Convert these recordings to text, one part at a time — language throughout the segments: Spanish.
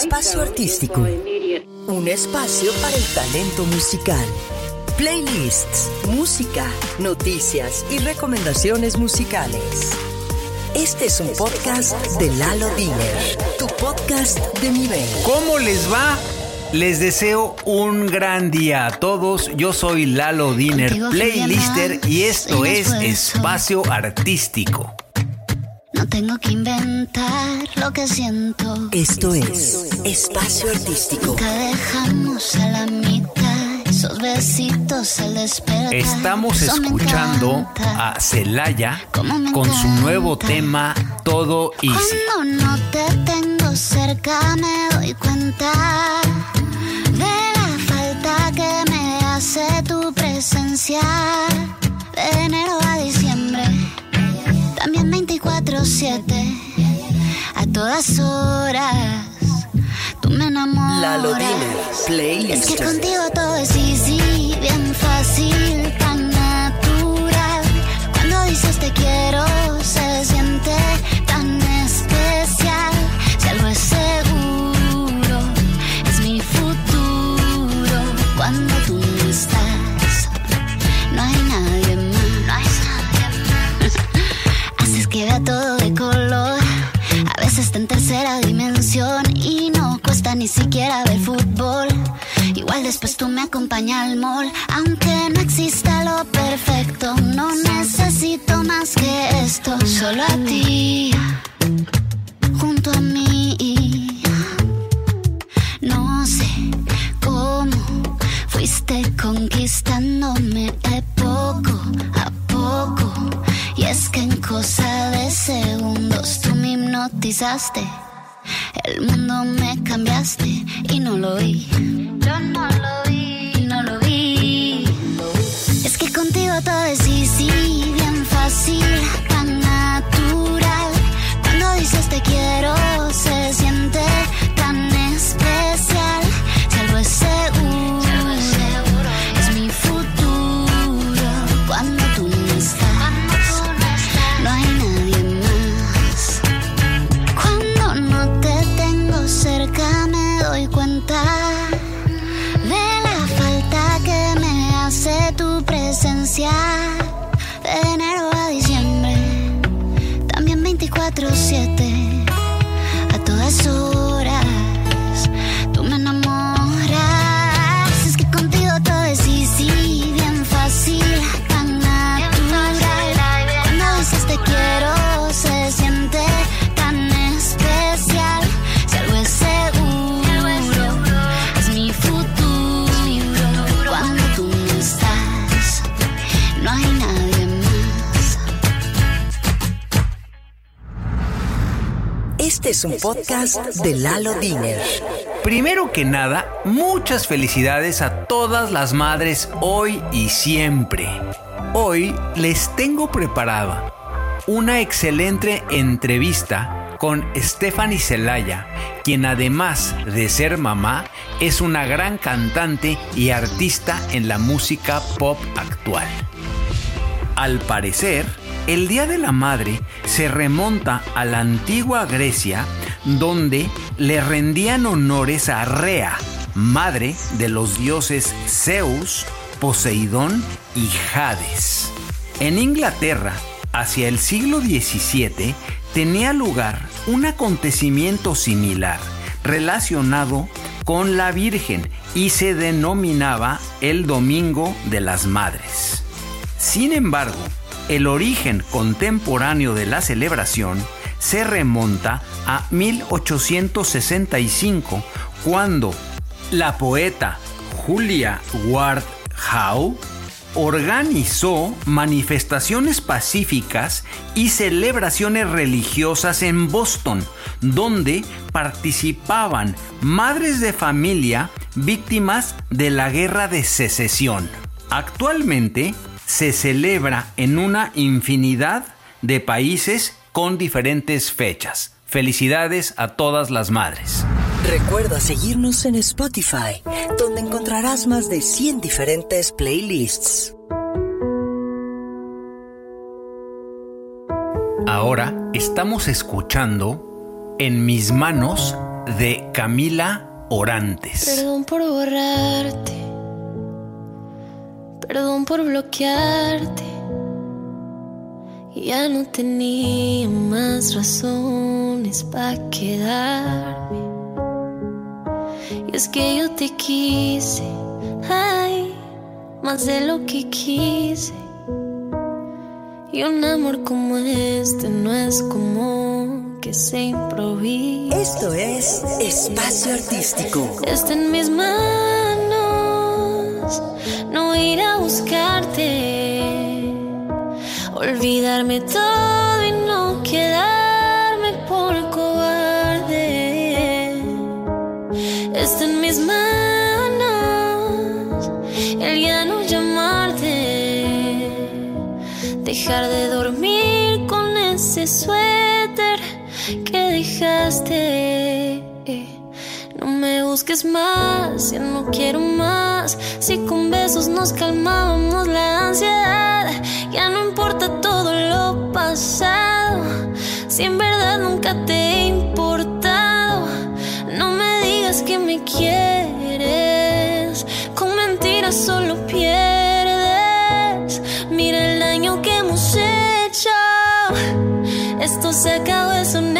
Espacio Artístico. Un espacio para el talento musical. Playlists, música, noticias y recomendaciones musicales. Este es un podcast de Lalo Diner, tu podcast de nivel. ¿Cómo les va? Les deseo un gran día a todos. Yo soy Lalo Diner, playlister, y esto es Espacio Artístico. No tengo que inventar lo que siento. Esto es Espacio Artístico. Nunca dejamos a la mitad esos besitos al despertar. Estamos Eso escuchando a Celaya con su nuevo tema Todo Easy. Cuando no te tengo cerca me doy cuenta de la falta que me hace tu presencia. De enero 24-7, a todas horas. Tú me enamoras. Lalo Diner, Es que contigo todo es easy, bien fácil, tan natural. Cuando dices te quiero, se siente y no cuesta ni siquiera ver fútbol. Igual después tú me acompañas al mall. Aunque no exista lo perfecto, no necesito más que esto. Solo a ti, junto a mí. No sé cómo fuiste conquistándome de poco a poco. Y es que en cosa de segundos tú me hipnotizaste. El mundo me cambiaste y no lo vi. Yo no lo vi, no lo vi. Es que contigo todo es easy, bien fácil, tan natural. Cuando dices te quiero, se siente tan especial. Si algo es seguro, presencia. Este es un podcast de Lalo Diner. Primero que nada, muchas felicidades a todas las madres hoy y siempre. Hoy les tengo preparada una excelente entrevista con Stephanie Celaya, quien además de ser mamá, es una gran cantante y artista en la música pop actual. Al parecer, el Día de la Madre se remonta a la antigua Grecia, donde le rendían honores a Rea, madre de los dioses Zeus, Poseidón y Hades. En Inglaterra, hacia el siglo XVII, tenía lugar un acontecimiento similar relacionado con la Virgen y se denominaba el Domingo de las Madres. Sin embargo, el origen contemporáneo de la celebración se remonta a 1865, cuando la poeta Julia Ward Howe organizó manifestaciones pacíficas y celebraciones religiosas en Boston, donde participaban madres de familia víctimas de la guerra de secesión. Actualmente se celebra en una infinidad de países con diferentes fechas. Felicidades a todas las madres. Recuerda seguirnos en Spotify, donde encontrarás más de 100 diferentes playlists. Ahora estamos escuchando En mis manos de Camila Orantes. Perdón por borrarte. Perdón por bloquearte. Ya no tenía más razones para quedarme. Y es que yo te quise, ay, más de lo que quise. Y un amor como este no es como que se improvisa. Esto es Espacio Artístico. Está en mis manos no ir a buscarte, olvidarme todo y no quedarme por cobarde. Está en mis manos el ya no llamarte, dejar de dormir con ese suéter que dejaste. No busques más, ya no quiero más. Si con besos nos calmábamos la ansiedad, ya no importa todo lo pasado. Si en verdad nunca te he importado, no me digas que me quieres. Con mentiras solo pierdes. Mira el daño que hemos hecho. Esto se acabó, es un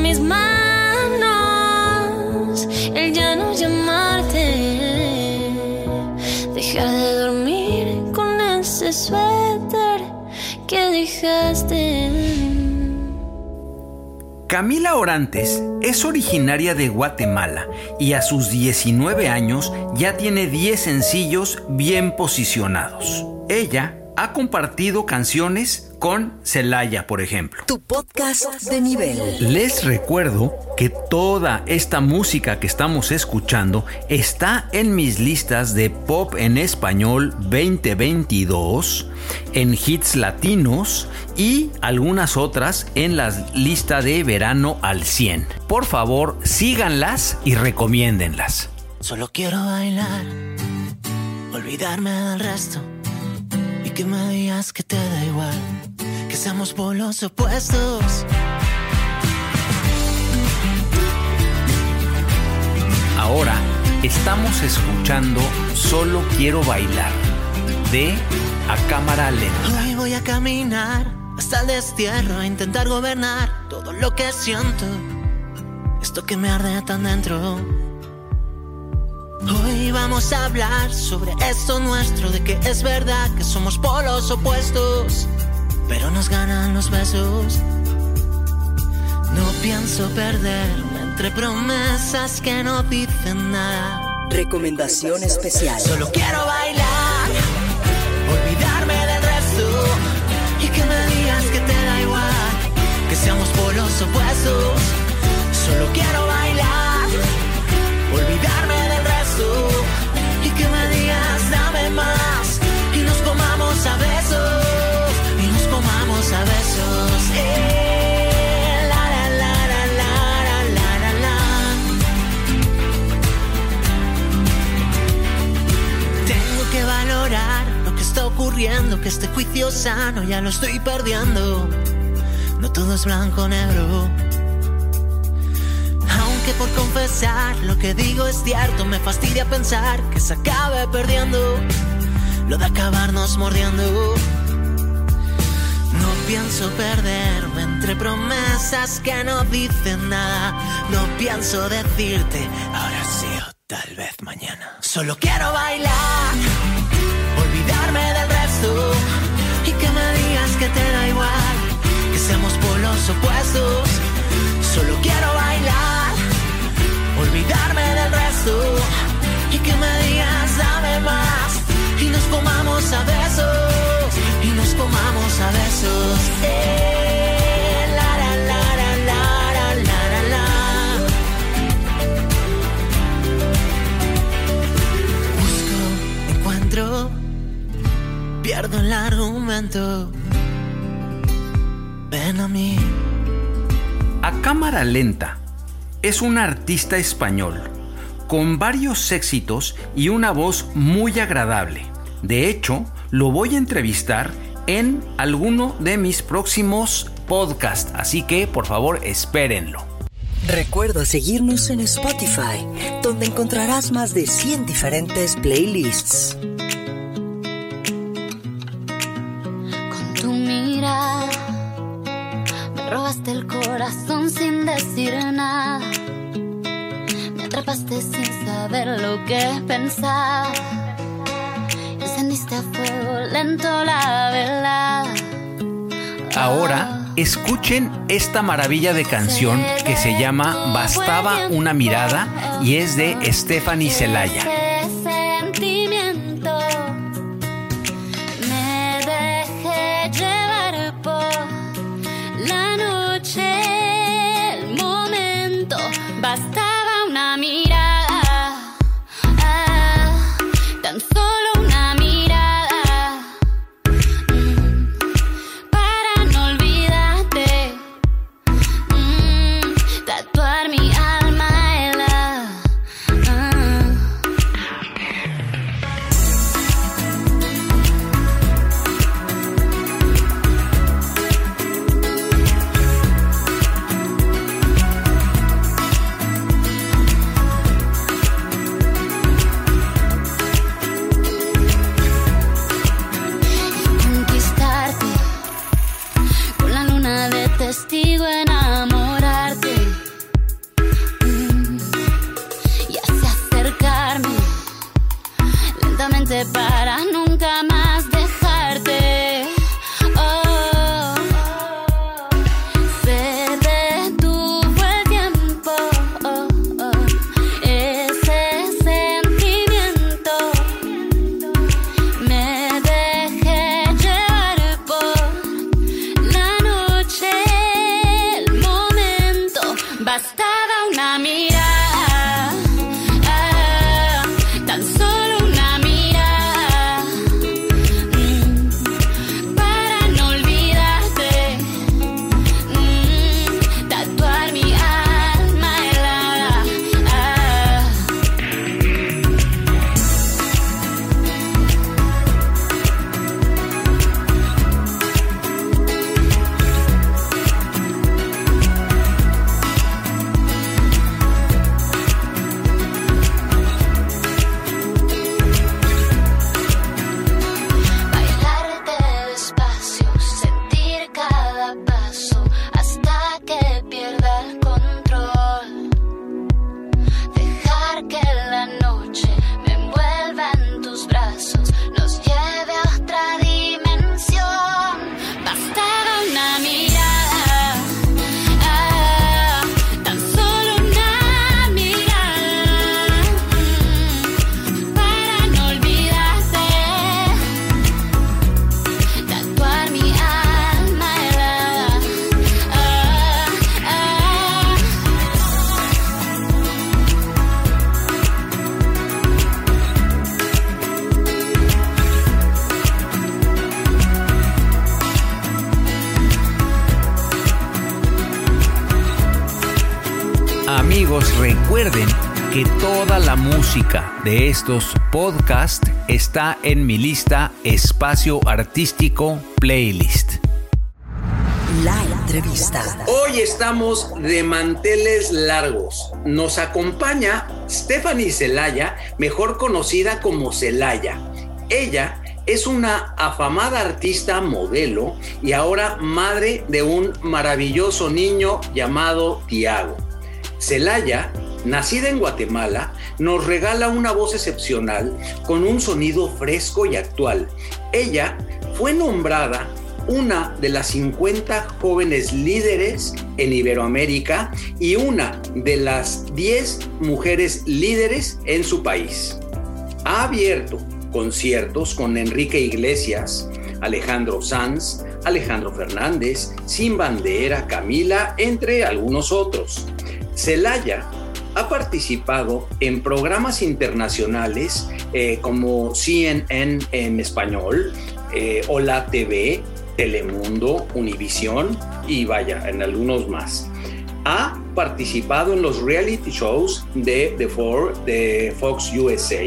mis manos el ya no llamarte, dejar de dormir con ese suéter que dejaste. Camila Orantes es originaria de Guatemala y a sus 19 años ya tiene 10 sencillos bien posicionados. Ella ha compartido canciones con Celaya, por ejemplo. Tu podcast de nivel. Les recuerdo que toda esta música que estamos escuchando está en mis listas de pop en español 2022, en hits latinos y algunas otras en la lista de verano al 100. Por favor, síganlas y recomiéndenlas. Solo quiero bailar, olvidarme del resto que me digas que te da igual, que seamos polos opuestos. Ahora estamos escuchando Solo quiero bailar de A Cámara Lenta. Hoy voy a caminar hasta el destierro, a intentar gobernar todo lo que siento, esto que me arde tan dentro. Hoy vamos a hablar sobre esto nuestro, de que es verdad que somos polos opuestos, pero nos ganan los besos. No pienso perderme entre promesas que no dicen nada. Recomendación especial. Solo quiero bailar, olvidarme del resto y que me digas que te da igual, que seamos polos opuestos. Solo quiero bailar, y que me digas dame más y nos comamos a besos y nos comamos a besos. Eh, la, la, la, la, la, la, la, la. Tengo que valorar lo que está ocurriendo, que este juicio sano ya lo estoy perdiendo. No todo es blanco negro. Aunque por confesar lo que digo es cierto, me fastidia pensar que se acabe perdiendo lo de acabarnos mordiendo. No pienso perderme entre promesas que no dicen nada. No pienso decirte ahora sí o tal vez mañana. Solo quiero bailar, olvidarme del resto y que me digas que te da igual, que seamos polos opuestos. Solo quiero bailar, olvidarme del resto y que me digas dame más y nos comamos a besos y nos comamos a besos. Eh, la, la, la, la, la, la, la, la, la. Busco, encuentro, pierdo el argumento. Ven a mí. A cámara lenta es un artista español con varios éxitos y una voz muy agradable. De hecho, lo voy a entrevistar en alguno de mis próximos podcasts, así que por favor espérenlo. Recuerda seguirnos en Spotify, donde encontrarás más de 100 diferentes playlists. Me robaste el corazón sin decir nada. Me atrapaste sin saber lo que pensar. Encendiste a fuego lento la velada. Ahora escuchen esta maravilla de canción que se llama Bastaba una mirada y es de Stephanie Celaya. De estos podcasts está en mi lista Espacio Artístico Playlist. La entrevista. Hoy estamos de manteles largos. Nos acompaña Stephanie Celaya, mejor conocida como Celaya. Ella es una afamada artista modelo y ahora madre de un maravilloso niño llamado Tiago. Celaya, nacida en Guatemala, nos regala una voz excepcional con un sonido fresco y actual. Ella fue nombrada una de las 50 jóvenes líderes en Iberoamérica y una de las 10 mujeres líderes en su país. Ha abierto conciertos con Enrique Iglesias, Alejandro Sanz, Alejandro Fernández, Sin Bandera, Camila, entre algunos otros. Celaya ha participado en programas internacionales eh, como CNN en español, eh, Hola TV, Telemundo, Univisión, y vaya, en algunos más. Ha participado en los reality shows de The Four de Fox USA,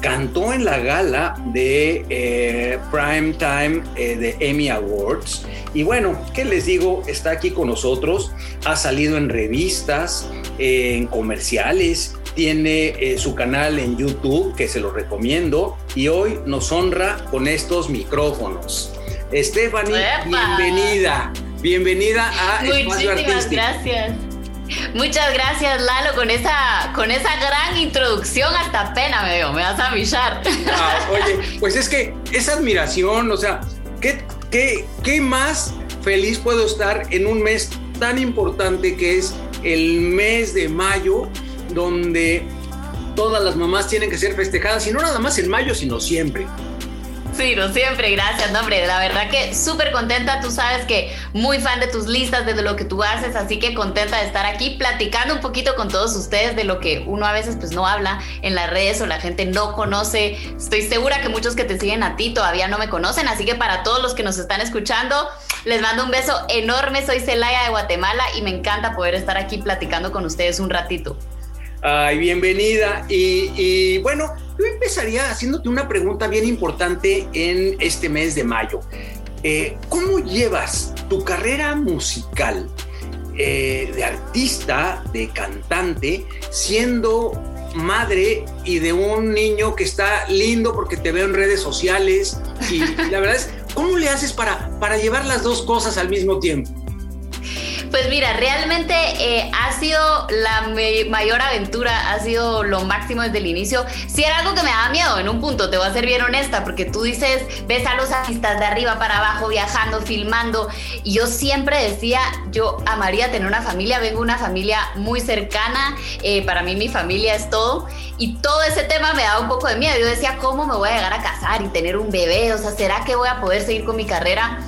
cantó en la gala de eh, Prime Time eh, de Emmy Awards y bueno, ¿qué les digo? Está aquí con nosotros, ha salido en revistas, en comerciales, tiene eh, su canal en YouTube que se lo recomiendo y hoy nos honra con estos micrófonos. Stephanie, bienvenida. Bienvenida a Espacio Artístico. gracias. Muchas gracias, Lalo, con esa, con esa gran introducción. Hasta pena me veo, me vas a avisar. Ah, oye, pues es que esa admiración, o sea, ¿qué, qué, ¿qué más feliz puedo estar en un mes tan importante que es el mes de mayo, donde todas las mamás tienen que ser festejadas, y no nada más en mayo, sino siempre? Sí, no siempre, gracias, hombre. La verdad que súper contenta. Tú sabes que muy fan de tus listas, de lo que tú haces, así que contenta de estar aquí platicando un poquito con todos ustedes de lo que uno a veces pues no habla en las redes o la gente no conoce. Estoy segura que muchos que te siguen a ti todavía no me conocen, así que para todos los que nos están escuchando, les mando un beso enorme. Soy Celaya de Guatemala y me encanta poder estar aquí platicando con ustedes un ratito. Ay, bienvenida. Y, bueno, yo empezaría haciéndote una pregunta bien importante en este mes de mayo. Eh, ¿Cómo llevas tu carrera musical eh, de artista, de cantante, siendo madre y de un niño que está lindo porque te veo en redes sociales? Y la verdad es, ¿cómo le haces para, para llevar las dos cosas al mismo tiempo? Pues mira, realmente eh, ha sido la mayor aventura, ha sido lo máximo desde el inicio. Si era algo que me daba miedo en un punto, te voy a ser bien honesta, porque tú dices, ves a los artistas de arriba para abajo viajando, filmando, y yo siempre decía, yo amaría tener una familia, vengo una familia muy cercana, eh, para mí mi familia es todo, y todo ese tema me daba un poco de miedo. Yo decía, ¿cómo me voy a llegar a casar y tener un bebé? O sea, ¿será que voy a poder seguir con mi carrera?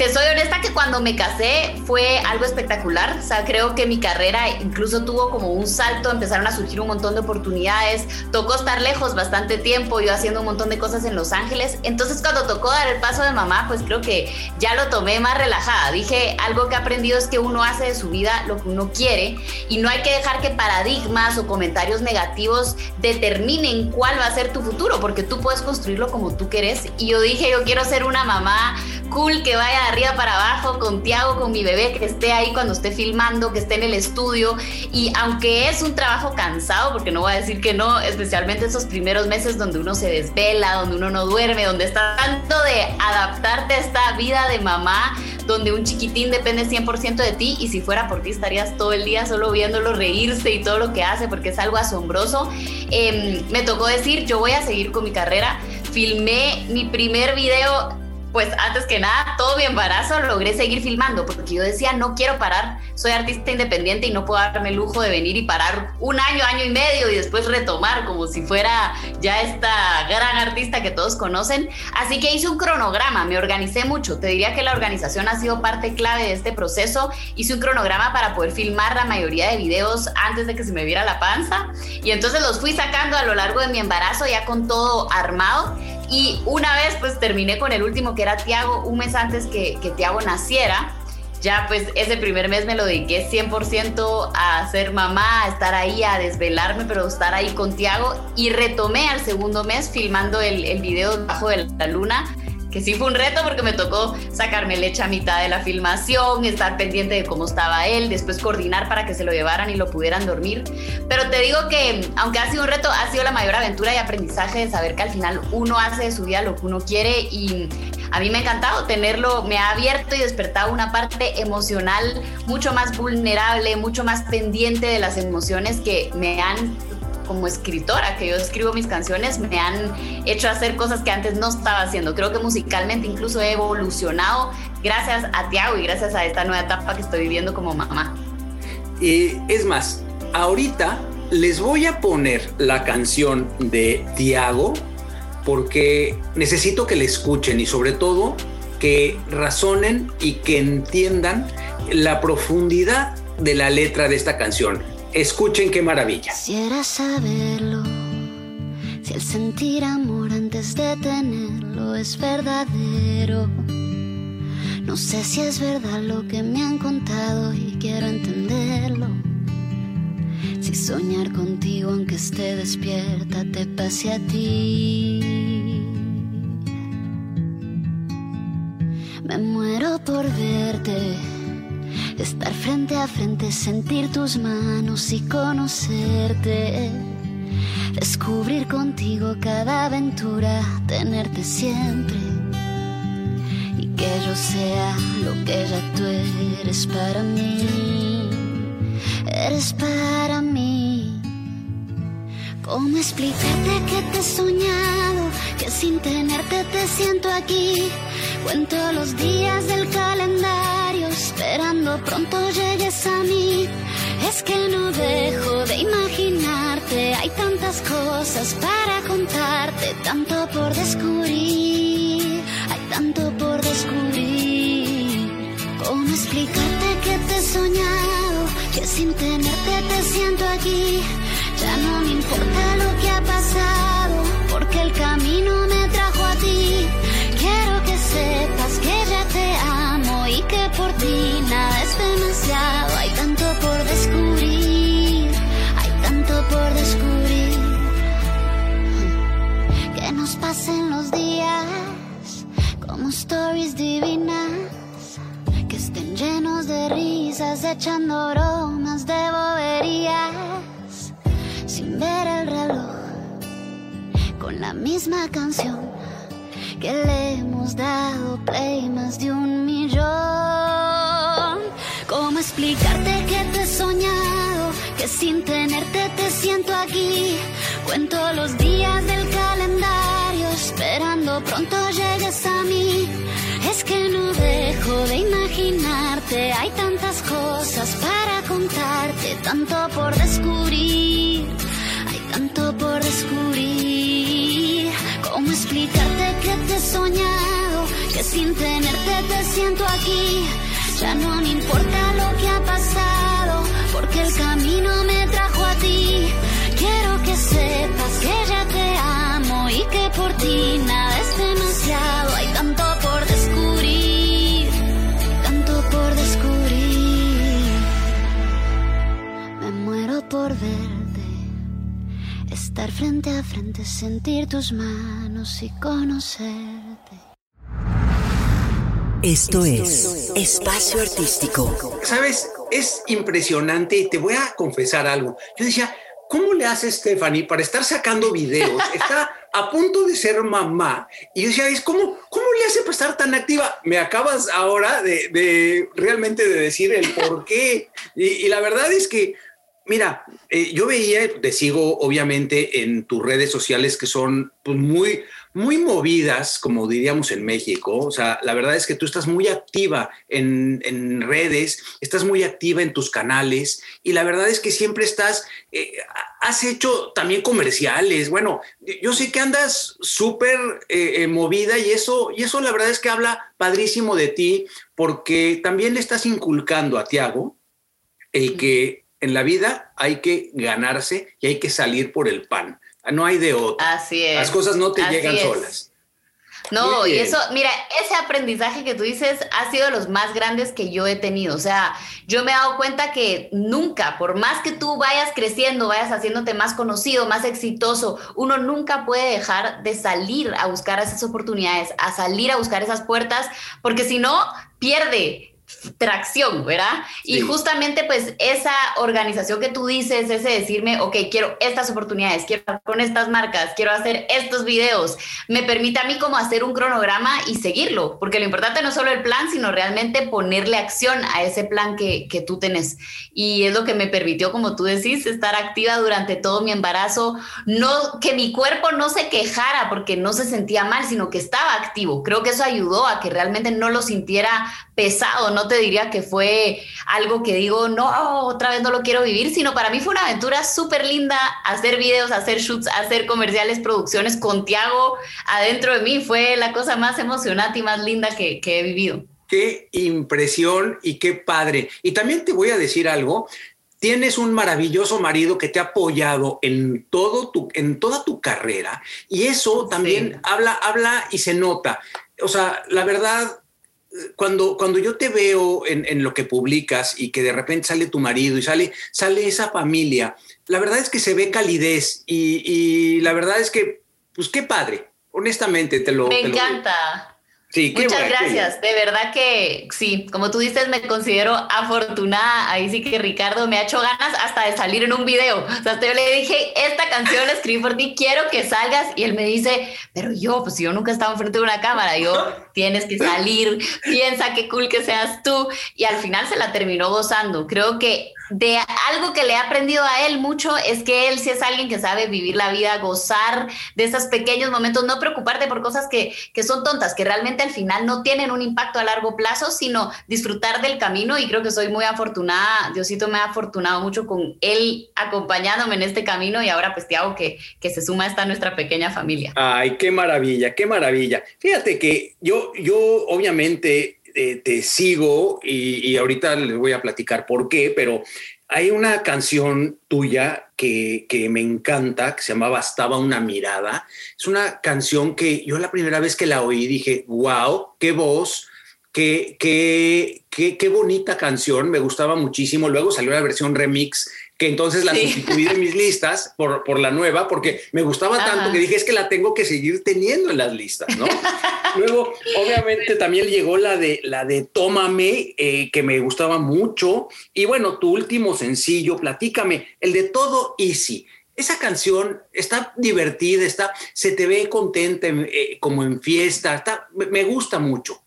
Te soy honesta que cuando me casé fue algo espectacular. O sea, creo que mi carrera incluso tuvo como un salto, empezaron a surgir un montón de oportunidades. Tocó estar lejos bastante tiempo, yo haciendo un montón de cosas en Los Ángeles. Entonces, cuando tocó dar el paso de mamá, pues creo que ya lo tomé más relajada. Dije, algo que he aprendido es que uno hace de su vida lo que uno quiere y no hay que dejar que paradigmas o comentarios negativos determinen cuál va a ser tu futuro, porque tú puedes construirlo como tú quieres. Y yo dije, yo quiero ser una mamá cool que vaya de arriba para abajo con Tiago, con mi bebé, que esté ahí cuando esté filmando, que esté en el estudio. Y aunque es un trabajo cansado, porque no voy a decir que no, especialmente esos primeros meses donde uno se desvela, donde uno no duerme, donde está tanto de adaptarte a esta vida de mamá, donde un chiquitín depende 100% de ti y si fuera por ti estarías todo el día solo viéndolo reírse y todo lo que hace porque es algo asombroso. Em, me tocó decir, yo voy a seguir con mi carrera. Filmé mi primer video pues antes que nada, todo mi embarazo logré seguir filmando, porque yo decía, no quiero parar, soy artista independiente y no puedo darme el lujo de venir y parar un año, año y medio y después retomar como si fuera ya esta gran artista que todos conocen. Así que hice un cronograma, me organicé mucho, te diría que la organización ha sido parte clave de este proceso, hice un cronograma para poder filmar la mayoría de videos antes de que se me viera la panza. Y entonces los fui sacando a lo largo de mi embarazo ya con todo armado y una vez pues terminé con el último que era Tiago, un mes antes que, que Tiago naciera. Ya pues ese primer mes me lo dediqué 100% a ser mamá, a estar ahí, a desvelarme, pero estar ahí con Tiago. Y retomé al segundo mes filmando el, el video bajo de la luna que sí fue un reto porque me tocó sacarme leche a mitad de la filmación, estar pendiente de cómo estaba él, después coordinar para que se lo llevaran y lo pudieran dormir. Pero te digo que, aunque ha sido un reto, ha sido la mayor aventura y aprendizaje de saber que al final uno hace de su vida lo que uno quiere y a mí me ha encantado tenerlo, me ha abierto y despertado una parte emocional mucho más vulnerable, mucho más pendiente de las emociones que me han como escritora, que yo escribo mis canciones, me han hecho hacer cosas que antes no estaba haciendo. Creo que musicalmente incluso he evolucionado gracias a Tiago y gracias a esta nueva etapa que estoy viviendo como mamá. Y es más, ahorita les voy a poner la canción de Tiago porque necesito que la escuchen y sobre todo que razonen y que entiendan la profundidad de la letra de esta canción. Escuchen qué maravilla. Quisiera saberlo, si el sentir amor antes de tenerlo es verdadero. No sé si es verdad lo que me han contado y quiero entenderlo. Si soñar contigo aunque esté despierta te pase a ti. Me muero por verte, estar frente a frente, sentir tus manos y conocerte. Descubrir contigo cada aventura, tenerte siempre. Y que yo sea lo que ya tú eres para mí. Eres para mí. ¿Cómo explicarte que te he soñado? Que sin tenerte te siento aquí. Cuento los días del calendario, esperando pronto llegues a mí. Es que no dejo de imaginarte, hay tantas cosas para contarte, tanto por descubrir, hay tanto por descubrir. ¿Cómo explicarte que te he soñado, que sin tenerte te siento aquí? Ya no me importa lo que ha pasado, porque el camino me trajo a ti. Quiero que sepas es demasiado. Hay tanto por descubrir, hay tanto por descubrir. Que nos pasen los días como stories divinas. Que estén llenos de risas, echando bromas de boberías. Sin ver el reloj, con la misma canción que le hemos dado play más de un sin tenerte te siento aquí. Cuento los días del calendario, esperando pronto llegues a mí. Es que no dejo de imaginarte, hay tantas cosas para contarte, tanto por descubrir, hay tanto por descubrir. ¿Cómo explicarte que te he soñado? Que sin tenerte te siento aquí. Ya no me importa lo que ha pasado, porque el camino me trajo a ti. Quiero que sepas que ya te amo y que por ti nada es demasiado. Hay tanto por descubrir, tanto por descubrir. Me muero por verte. Estar frente a frente, sentir tus manos y conocerte. Esto es Espacio Artístico. Sabes, es impresionante y te voy a confesar algo. Yo decía, ¿cómo le hace Stephanie para estar sacando videos? Está a punto de ser mamá. Y yo decía, es ¿cómo, ¿cómo le hace para estar tan activa? Me acabas ahora de, de realmente de decir el por qué. Y, y la verdad es que Mira, eh, yo veía, te sigo obviamente en tus redes sociales que son pues, muy, muy movidas, como diríamos en México. O sea, la verdad es que tú estás muy activa en, en redes, estás muy activa en tus canales y la verdad es que siempre estás, eh, has hecho también comerciales. Bueno, yo sé que andas súper eh, movida y eso, y eso la verdad es que habla padrísimo de ti porque también le estás inculcando a Tiago el que en la vida hay que ganarse y hay que salir por el pan. No hay de otro. Así es. Las cosas no te Así llegan es. solas. No, y eso, mira, ese aprendizaje que tú dices ha sido de los más grandes que yo he tenido. O sea, yo me he dado cuenta que nunca, por más que tú vayas creciendo, vayas haciéndote más conocido, más exitoso, uno nunca puede dejar de salir a buscar esas oportunidades, a salir a buscar esas puertas, porque si no, pierde tracción, ¿verdad? Y justamente pues esa organización que tú dices, ese decirme, ok, quiero estas oportunidades, quiero con estas marcas, quiero hacer estos videos, me permite a mí como hacer un cronograma y seguirlo, porque lo importante no es solo el plan, sino realmente ponerle acción a ese plan que, que tú tenés. Y es lo que me permitió, como tú decís, estar activa durante todo mi embarazo, no que mi cuerpo no se quejara porque no se sentía mal, sino que estaba activo. Creo que eso ayudó a que realmente no lo sintiera pesado, no te diría que fue algo que digo, no, otra vez no lo quiero vivir, sino para mí fue una aventura súper linda hacer videos, hacer shoots, hacer comerciales, producciones con Tiago adentro de mí. Fue la cosa más emocionante y más linda que, que he vivido. Qué impresión y qué padre. Y también te voy a decir algo. Tienes un maravilloso marido que te ha apoyado en todo tu, en toda tu carrera y eso también Sí. habla, habla y se nota. O sea, la verdad, cuando, cuando yo te veo en, lo que publicas y que de repente sale tu marido y sale, sale esa familia, la verdad es que se ve calidez y, la verdad es que, pues qué padre, honestamente te lo... Me encanta. Muchas gracias. De verdad que sí, como tú dices, me considero afortunada. Ahí sí que Ricardo me ha hecho ganas hasta de salir en un video. O sea, yo le dije, esta canción la escribí por ti, quiero que salgas. Y él me dice, pero yo, pues yo nunca he estado enfrente de una cámara. Yo, tienes que salir, piensa qué cool que seas tú. Y al final se la terminó gozando. Creo que de algo que le he aprendido a él mucho es que él sí es alguien que sabe vivir la vida, gozar de esos pequeños momentos, no preocuparte por cosas que, que, son tontas, que realmente al final no tienen un impacto a largo plazo, sino disfrutar del camino y creo que soy muy afortunada, Diosito me ha afortunado mucho con él acompañándome en este camino y ahora pues te hago que, que se suma a esta nuestra pequeña familia. Ay, qué maravilla, qué maravilla. Fíjate que yo, yo obviamente eh, te sigo y, ahorita les voy a platicar por qué, pero hay una canción tuya que, me encanta, que se llama Bastaba una mirada. Es una canción que yo la primera vez que la oí dije, wow, qué voz, qué, qué, qué, qué bonita canción, me gustaba muchísimo. Luego salió la versión remix que entonces la sustituí de mis listas por, por la nueva, porque me gustaba tanto que dije, es que la tengo que seguir teniendo en las listas, ¿no? Luego, obviamente, también llegó la de, la de Tómame, eh, que me gustaba mucho. Y bueno, tu último sencillo, Platícame, el de Todo Easy. Esa canción está divertida, está, se te ve contenta, eh, como en fiesta, está, me gusta mucho.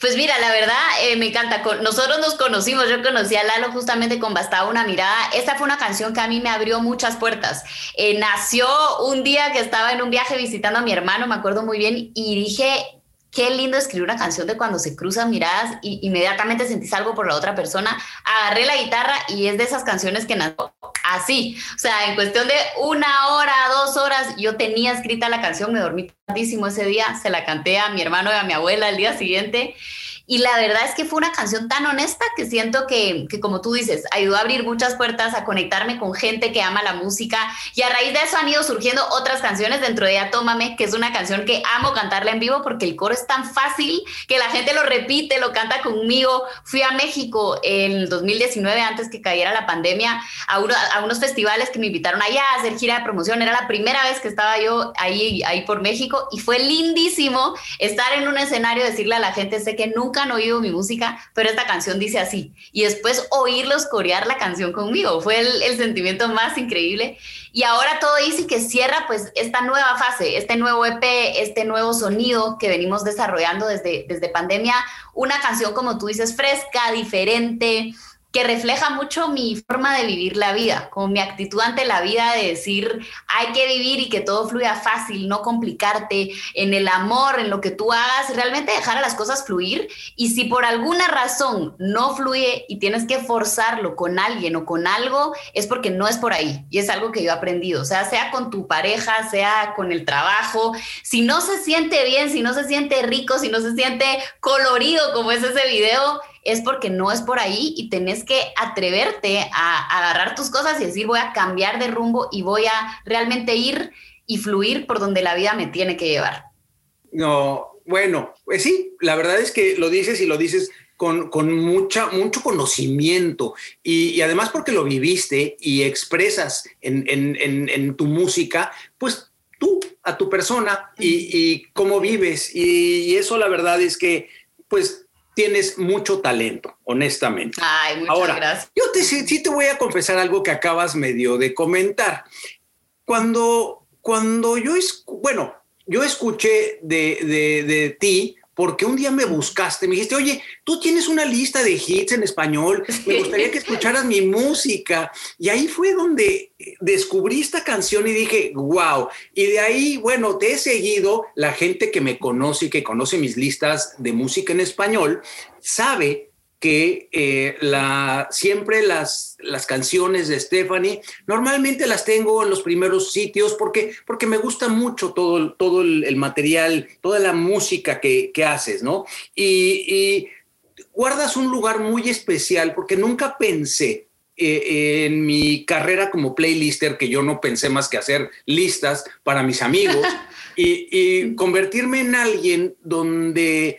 Pues mira, la verdad eh, me encanta. Nosotros nos conocimos, yo conocí a Lalo justamente con Bastaba una mirada. Esta fue una canción que a mí me abrió muchas puertas. Eh, nació un día que estaba en un viaje visitando a mi hermano, me acuerdo muy bien, y dije, qué lindo escribir una canción de cuando se cruzan miradas y inmediatamente sentís algo por la otra persona. Agarré la guitarra y es de esas canciones que nació así. O sea, en cuestión de una hora, dos horas, yo tenía escrita la canción, me dormí tardísimo ese día, se la canté a mi hermano y a mi abuela el día siguiente y la verdad es que fue una canción tan honesta que siento que, que, como tú dices, ayudó a abrir muchas puertas, a conectarme con gente que ama la música. Y a raíz de eso han ido surgiendo otras canciones dentro de ella Tómame, que es una canción que amo cantarla en vivo porque el coro es tan fácil que la gente lo repite, lo canta conmigo. Fui a México en 2019, antes que cayera la pandemia, a, a unos festivales que me invitaron allá a hacer gira de promoción. Era la primera vez que estaba yo ahí, ahí por México y fue lindísimo estar en un escenario, decirle a la gente, sé que nunca han oído mi música, pero esta canción dice así. Y después oírlos corear la canción conmigo. Fue el, sentimiento más increíble. Y ahora todo dice que cierra pues esta nueva fase, este nuevo EP, este nuevo sonido que venimos desarrollando desde, desde pandemia. Una canción, como tú dices, fresca, diferente, que refleja mucho mi forma de vivir la vida, como mi actitud ante la vida de decir, hay que vivir y que todo fluya fácil, no complicarte en el amor, en lo que tú hagas, realmente dejar a las cosas fluir. Y si por alguna razón no fluye y tienes que forzarlo con alguien o con algo, es porque no es por ahí. Y es algo que yo he aprendido, o sea, sea con tu pareja, sea con el trabajo, si no se siente bien, si no se siente rico, si no se siente colorido como es ese video, es porque no es por ahí y tenés que atreverte a, agarrar tus cosas y decir voy a cambiar de rumbo y voy a realmente ir y fluir por donde la vida me tiene que llevar. No, bueno, pues sí, la verdad es que lo dices y lo dices con, mucha, mucho conocimiento y, además porque lo viviste y expresas en, tu música, pues tú, a tu persona y, cómo vives. Y, y, eso la verdad es que, pues tienes mucho talento, honestamente. Ay, muchas Ahora, gracias. Yo te, sí, te voy a confesar algo que acabas medio de comentar. Cuando, cuando yo, bueno, yo escuché de, de, de ti porque un día me buscaste, me dijiste, oye, tú tienes una lista de hits en español, me gustaría que escucharas mi música. Y ahí fue donde descubrí esta canción y dije, wow. Y de ahí, bueno, te he seguido, la gente que me conoce y que conoce mis listas de música en español, sabe que eh, la, siempre las, las canciones de Stephanie, normalmente las tengo en los primeros sitios porque, porque me gusta mucho todo, todo el, material, toda la música que, haces, ¿no? Y, guardas un lugar muy especial porque nunca pensé eh, en mi carrera como playlister, que yo no pensé más que hacer listas para mis amigos y convertirme en alguien donde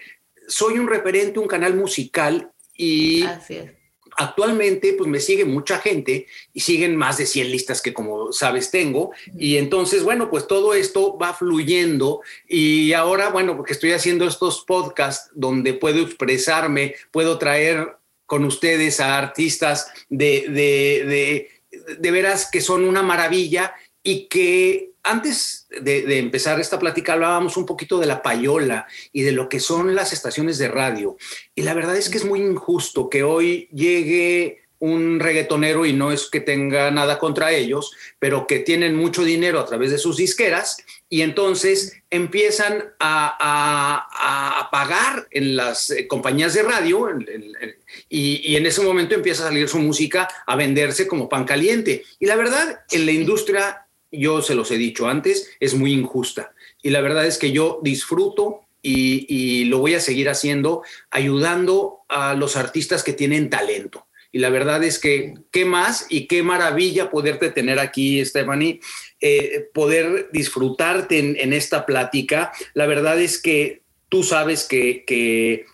soy un referente, un canal musical y Así es. actualmente pues me sigue mucha gente y siguen más de 100 listas que como sabes tengo. Y entonces bueno pues todo esto va fluyendo. Y ahora bueno porque estoy haciendo estos podcasts donde puedo expresarme, puedo traer con ustedes a artistas de, de, de, de veras que son una maravilla y que antes de, de, empezar esta plática hablábamos un poquito de la payola y de lo que son las estaciones de radio. Y la verdad es que es muy injusto que hoy llegue un reggaetonero y no es que tenga nada contra ellos, pero que tienen mucho dinero a través de sus disqueras y entonces empiezan a, a, a pagar en las eh, compañías de radio en, en, y, y en ese momento empieza a salir su música a venderse como pan caliente. Y la verdad, en la industria yo se los he dicho antes, es muy injusta. Y la verdad es que yo disfruto y, y, lo voy a seguir haciendo, ayudando a los artistas que tienen talento. Y la verdad es que qué más y qué maravilla poderte tener aquí, Stephanie, eh, poder disfrutarte en, esta plática. La verdad es que tú sabes que, que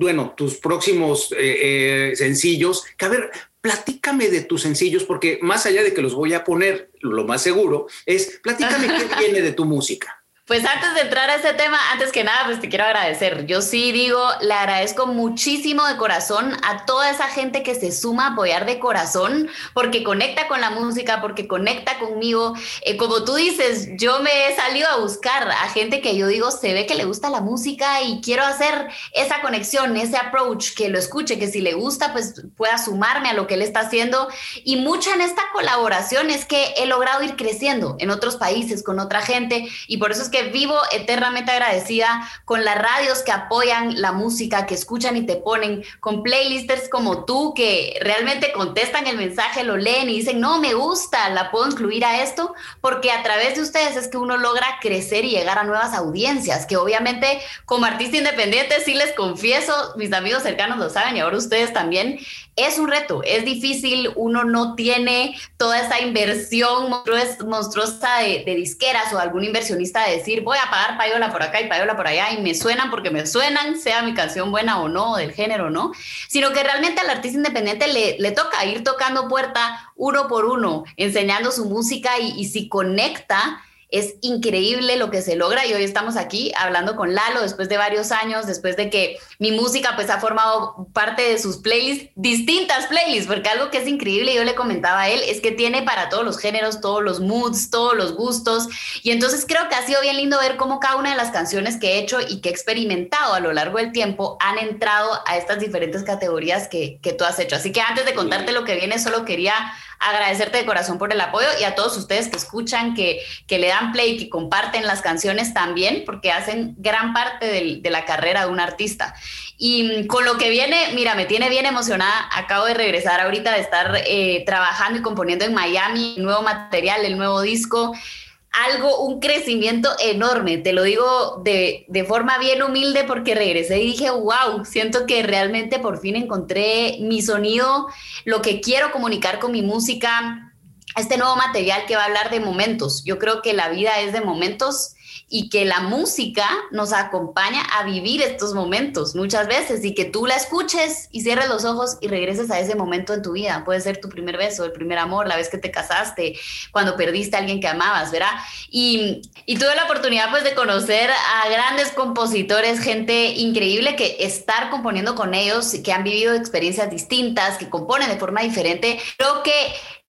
bueno, tus próximos eh, eh, sencillos, que a ver, platícame de tus sencillos, porque más allá de que los voy a poner, lo más seguro es, platícame qué viene de tu música. Pues antes de entrar a ese tema, antes que nada, pues te quiero agradecer. Yo sí digo, le agradezco muchísimo de corazón a toda esa gente que se suma a apoyar de corazón, porque conecta con la música, porque conecta conmigo. Eh, como tú dices, yo me he salido a buscar a gente que yo digo, se ve que le gusta la música y quiero hacer esa conexión, ese approach, que lo escuche, que si le gusta, pues pueda sumarme a lo que él está haciendo. Y mucha en esta colaboración es que he logrado ir creciendo en otros países, con otra gente, y por eso es que vivo eternamente agradecida con las radios que apoyan la música, que escuchan y te ponen, con playlisters como tú que realmente contestan el mensaje, lo leen y dicen, no, me gusta, la puedo incluir a esto, porque a través de ustedes es que uno logra crecer y llegar a nuevas audiencias, que obviamente como artista independiente sí les confieso, mis amigos cercanos lo saben y ahora ustedes también, es un reto, es difícil, uno no tiene toda esa inversión monstruosa de, disqueras o algún inversionista de decir, voy a pagar payola por acá y payola por allá y me suenan porque me suenan, sea mi canción buena o no, del género no, sino que realmente al artista independiente le, le, toca ir tocando puerta uno por uno, enseñando su música y si conecta, es increíble lo que se logra. Y hoy estamos aquí hablando con Lalo después de varios años, después de que mi música pues ha formado parte de sus playlists, distintas playlists, porque algo que es increíble, yo le comentaba a él, es que tiene para todos los géneros, todos los moods, todos los gustos. Y entonces creo que ha sido bien lindo ver cómo cada una de las canciones que he hecho y que he experimentado a lo largo del tiempo han entrado a estas diferentes categorías que, que tú has hecho. Así que antes de contarte lo que viene, solo quería agradecerte de corazón por el apoyo y a todos ustedes que escuchan, que, que le dan play, que comparten las canciones también, porque hacen gran parte del, de la carrera de un artista. Y con lo que viene, mira, me tiene bien emocionada. Acabo de regresar ahorita de estar eh, trabajando y componiendo en Miami, nuevo material, el nuevo disco algo, un crecimiento enorme. Te lo digo de, de, forma bien humilde porque regresé y dije, wow, siento que realmente por fin encontré mi sonido, lo que quiero comunicar con mi música, este nuevo material que va a hablar de momentos. Yo creo que la vida es de momentos y que la música nos acompaña a vivir estos momentos muchas veces y que tú la escuches y cierres los ojos y regreses a ese momento en tu vida. Puede ser tu primer beso, el primer amor, la vez que te casaste, cuando perdiste a alguien que amabas, ¿verdad? Y, y tuve la oportunidad pues de conocer a grandes compositores, gente increíble que estar componiendo con ellos, que han vivido experiencias distintas, que componen de forma diferente. Creo que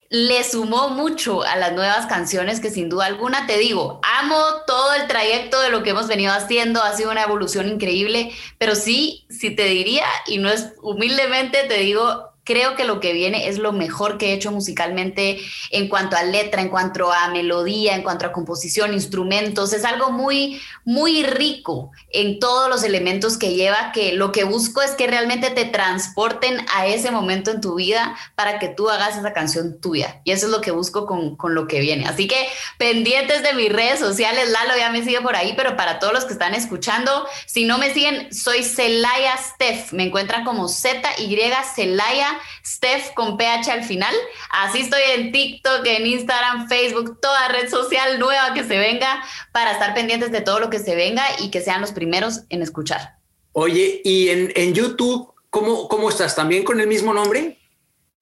le sumó mucho a las nuevas canciones que sin duda alguna te digo, amo todo el trayecto de lo que hemos venido haciendo, ha sido una evolución increíble, pero sí, sí te diría, y no es humildemente, te digo, creo que lo que viene es lo mejor que he hecho musicalmente en cuanto a letra, en cuanto a melodía, en cuanto a composición, instrumentos. Es algo muy, muy rico en todos los elementos que lleva, que lo que busco es que realmente te transporten a ese momento en tu vida para que tú hagas esa canción tuya. Y eso es lo que busco con, con lo que viene. Así que pendientes de mis redes sociales, Lalo ya me sigue por ahí, pero para todos los que están escuchando, si no me siguen, soy Celaya Steph. Me encuentran como Z-Y Celaya Steph con PH al final. Así estoy en TikTok, en Instagram, Facebook, toda red social nueva que se venga para estar pendientes de todo lo que se venga y que sean los primeros en escuchar. Oye, ¿y en, YouTube cómo, cómo estás? ¿También con el mismo nombre?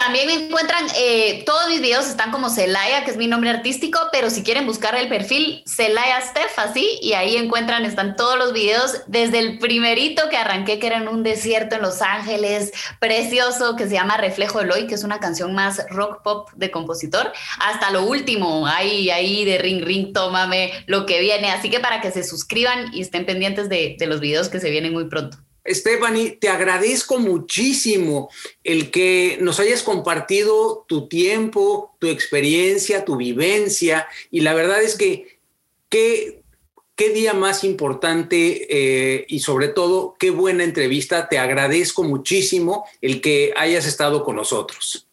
También me encuentran, eh, todos mis videos están como Celaya, que es mi nombre artístico, pero si quieren buscar el perfil Celaya Steph, así, y ahí encuentran, están todos los videos, desde el primerito que arranqué, que era en un desierto en Los Ángeles, precioso, que se llama Reflejo Eloy, que es una canción más rock pop de compositor, hasta lo último, ahí, ahí de Ring Ring, tómame lo que viene. Así que para que se suscriban y estén pendientes de, de los videos que se vienen muy pronto. Stephanie, te agradezco muchísimo el que nos hayas compartido tu tiempo, tu experiencia, tu vivencia. Y la verdad es que qué, día más importante eh, y sobre todo qué buena entrevista. Te agradezco muchísimo el que hayas estado con nosotros.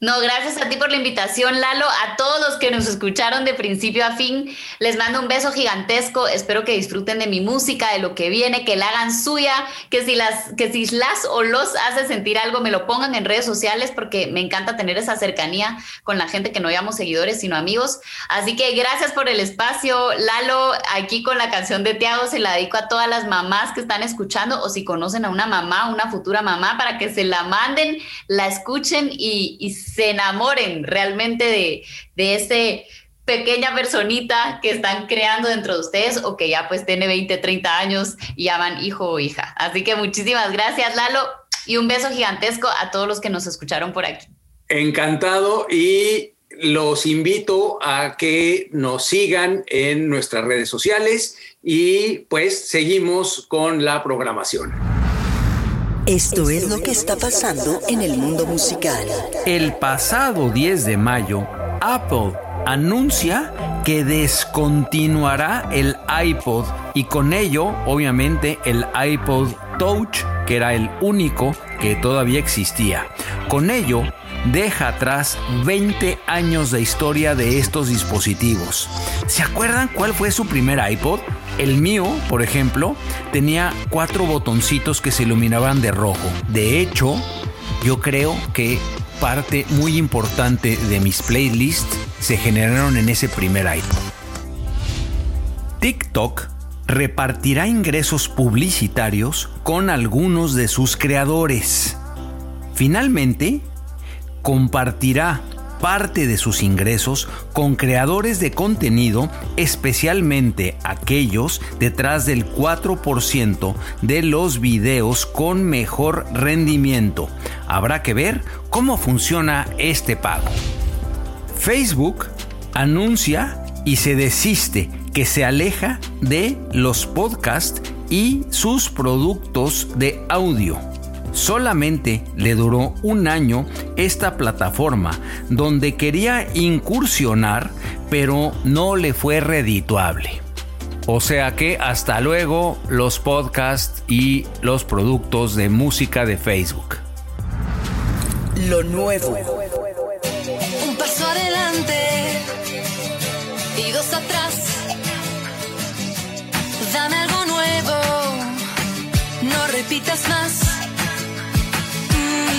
No, gracias a ti por la invitación, Lalo. A todos los que nos escucharon de principio a fin, les mando un beso gigantesco. Espero que disfruten de mi música, de lo que viene, que la hagan suya, que si las, que si las o los hace sentir algo, me lo pongan en redes sociales porque me encanta tener esa cercanía con la gente que no llamamos seguidores, sino amigos. Así que gracias por el espacio, Lalo. Aquí con la canción de Tiago se la dedico a todas las mamás que están escuchando o si conocen a una mamá, una futura mamá, para que se la manden, la escuchen y, y se enamoren realmente de, de ese pequeña personita que están creando dentro de ustedes o que ya pues tiene 20, 30 años y llaman hijo o hija. Así que muchísimas gracias Lalo y un beso gigantesco a todos los que nos escucharon por aquí. Encantado y los invito a que nos sigan en nuestras redes sociales y pues seguimos con la programación. Esto es lo que está pasando en el mundo musical. El pasado 10 de mayo, Apple anuncia que descontinuará el iPod y con ello, obviamente, el iPod Touch, que era el único que todavía existía. Con ello, deja atrás 20 años de historia de estos dispositivos. ¿Se acuerdan cuál fue su primer iPod? El mío, por ejemplo, tenía cuatro botoncitos que se iluminaban de rojo. De hecho, yo creo que parte muy importante de mis playlists se generaron en ese primer iPod. TikTok repartirá ingresos publicitarios con algunos de sus creadores. Finalmente, compartirá parte de sus ingresos con creadores de contenido, especialmente aquellos detrás del 4% de los videos con mejor rendimiento. Habrá que ver cómo funciona este pago. Facebook anuncia y se desiste que se aleja de los podcasts y sus productos de audio. Solamente le duró un año esta plataforma donde quería incursionar pero no le fue redituable. O sea que hasta luego los podcasts y los productos de música de Facebook. Lo nuevo. Un paso adelante y dos atrás. Dame algo nuevo, no repitas más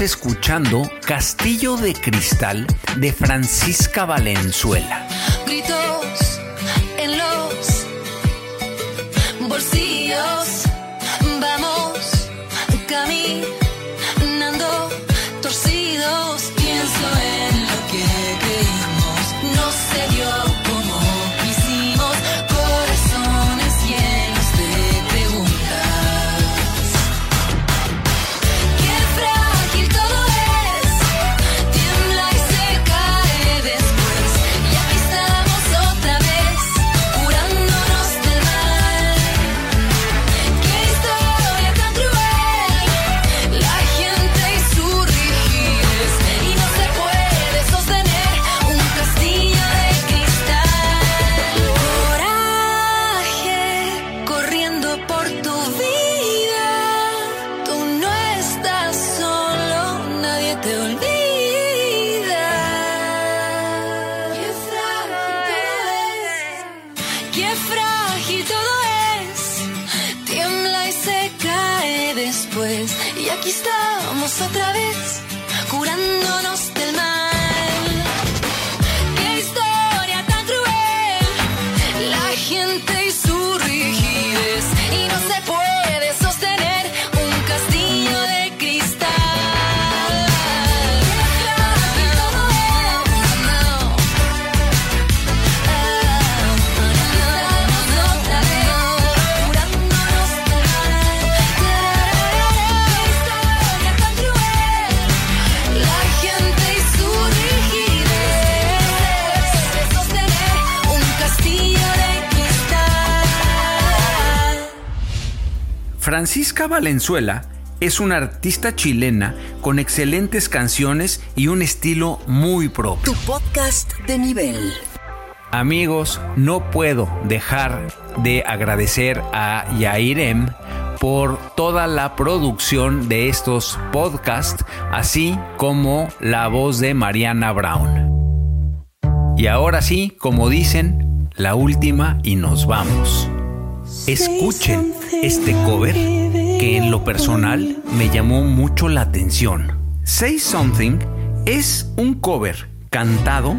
Escuchando Castillo de Cristal de Francisca Valenzuela. Francisca Valenzuela es una artista chilena con excelentes canciones y un estilo muy propio. Tu podcast de nivel. Amigos, no puedo dejar de agradecer a Yairem por toda la producción de estos podcasts, así como la voz de Mariana Brown. Y ahora sí, como dicen, la última y nos vamos. Escuchen este cover que en lo personal me llamó mucho la atención. Say Something es un cover cantado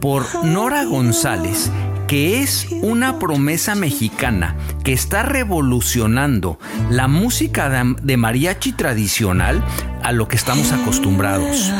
por Nora González, que es una promesa mexicana que está revolucionando la música de, mariachi tradicional a lo que estamos acostumbrados.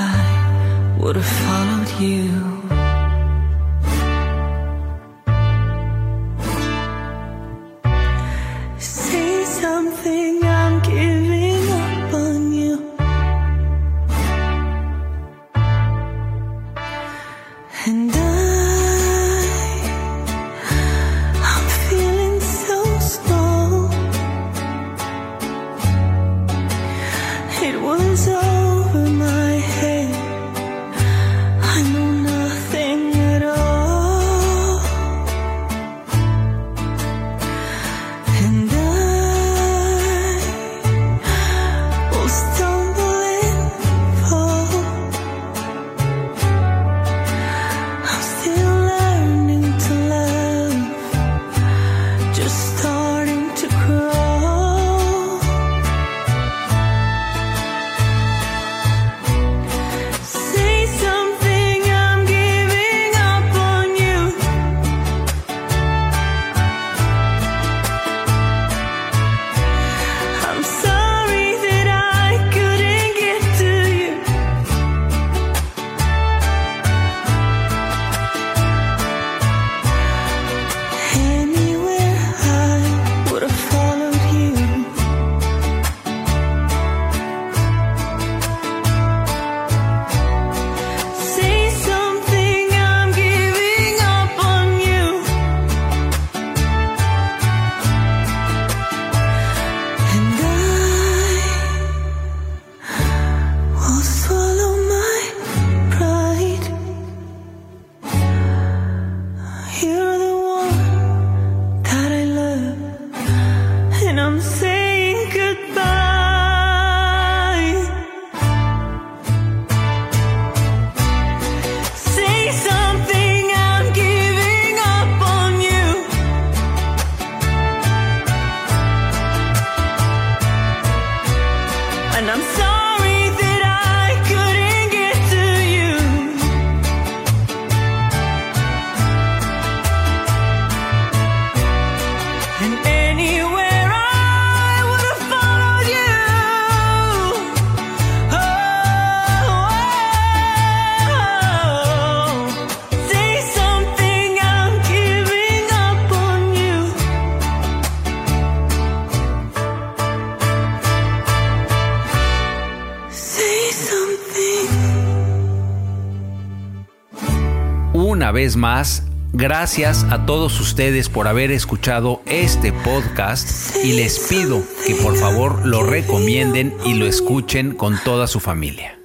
Una vez más, gracias a todos ustedes por haber escuchado este podcast y les pido que por favor lo recomienden y lo escuchen con toda su familia.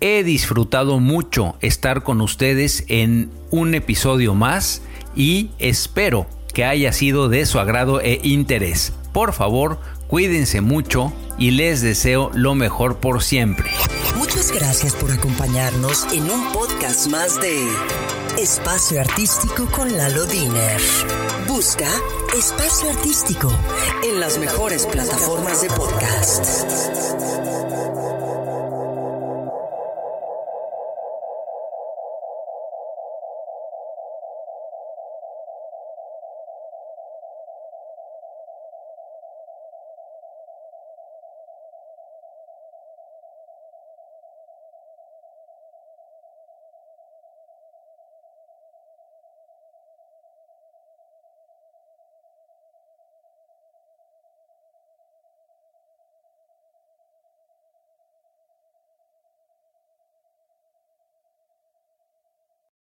He disfrutado mucho estar con ustedes en un episodio más y espero que haya sido de su agrado e interés. Por favor, cuídense mucho y les deseo lo mejor por siempre. Muchas gracias por acompañarnos en un podcast más de Espacio Artístico con Lalo Diner. Busca Espacio Artístico en las mejores plataformas de podcast.